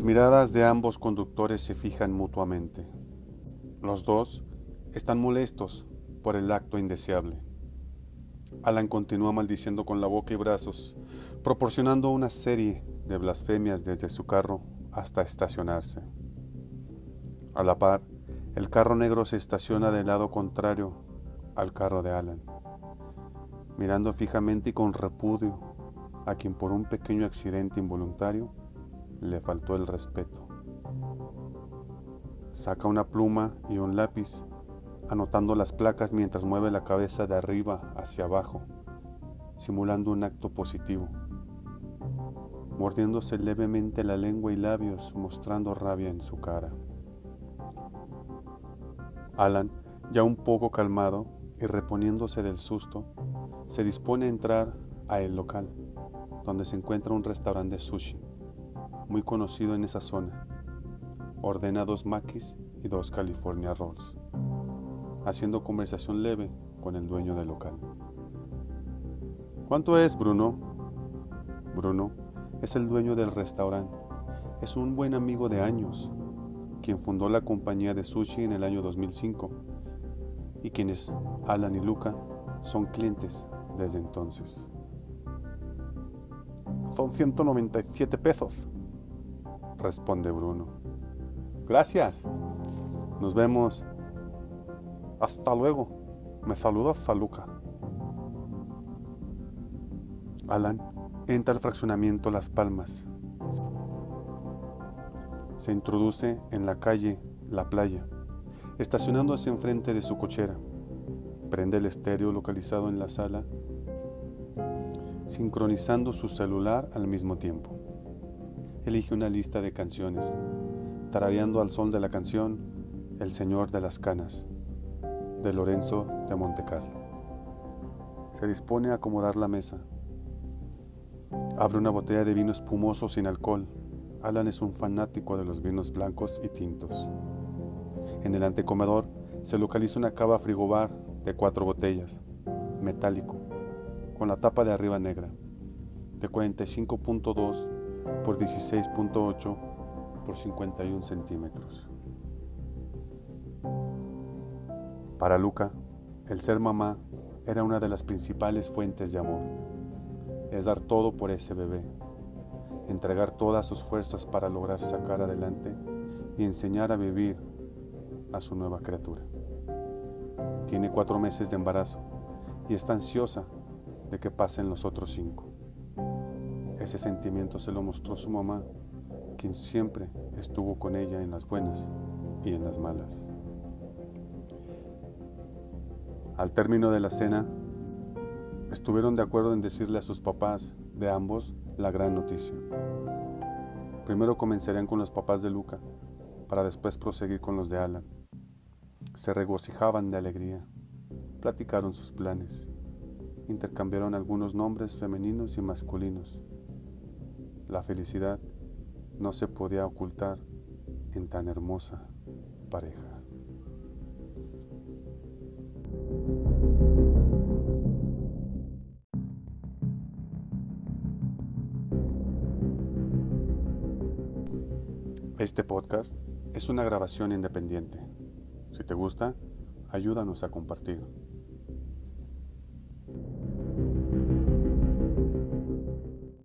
Las miradas de ambos conductores se fijan mutuamente. Los dos están molestos por el acto indeseable. Alan continúa maldiciendo con la boca y brazos, proporcionando una serie de blasfemias desde su carro hasta estacionarse. A la par, el carro negro se estaciona del lado contrario al carro de Alan, mirando fijamente y con repudio a quien por un pequeño accidente involuntario le faltó el respeto. Saca una pluma y un lápiz, anotando las placas mientras mueve la cabeza de arriba hacia abajo, simulando un acto positivo, mordiéndose levemente la lengua y labios, mostrando rabia en su cara. Alan, ya un poco calmado y reponiéndose del susto, se dispone a entrar a el local, donde se encuentra un restaurante de sushi, muy conocido en esa zona. Ordena dos makis y dos California Rolls, haciendo conversación leve con el dueño del local. ¿Cuánto es, Bruno? Bruno es el dueño del restaurante. Es un buen amigo de años, quien fundó la compañía de sushi en el año 2005 y quienes, Alan y Luca, son clientes desde entonces. Son 197 pesos, responde Bruno. Gracias. Nos vemos. Hasta luego. Me saludas a Luca. Alan entra al fraccionamiento Las Palmas. Se introduce en la calle La Playa, estacionándose enfrente de su cochera. Prende el estéreo localizado en la sala, sincronizando su celular al mismo tiempo. Elige una lista de canciones, tarareando al sol de la canción El Señor de las Canas, de Lorenzo de Montecarlo. Se dispone a acomodar la mesa. Abre una botella de vino espumoso sin alcohol. Alan es un fanático de los vinos blancos y tintos. En el antecomedor se localiza una cava frigobar de cuatro botellas, metálico, con la tapa de arriba negra, de 45.2 por 16.8 por 51 centímetros. Para Luca, el ser mamá era una de las principales fuentes de amor. Es dar todo por ese bebé, entregar todas sus fuerzas para lograr sacar adelante y enseñar a vivir a su nueva criatura. Tiene cuatro meses de embarazo y está ansiosa de que pasen los otros cinco. Ese sentimiento se lo mostró su mamá, quien siempre estuvo con ella en las buenas y en las malas. Al término de la cena, estuvieron de acuerdo en decirle a sus papás de ambos la gran noticia. Primero comenzarían con los papás de Luca, para después proseguir con los de Alan. Se regocijaban de alegría, platicaron sus planes, intercambiaron algunos nombres femeninos y masculinos. La felicidad no se podía ocultar en tan hermosa pareja. Este podcast es una grabación independiente. Si te gusta, ayúdanos a compartir.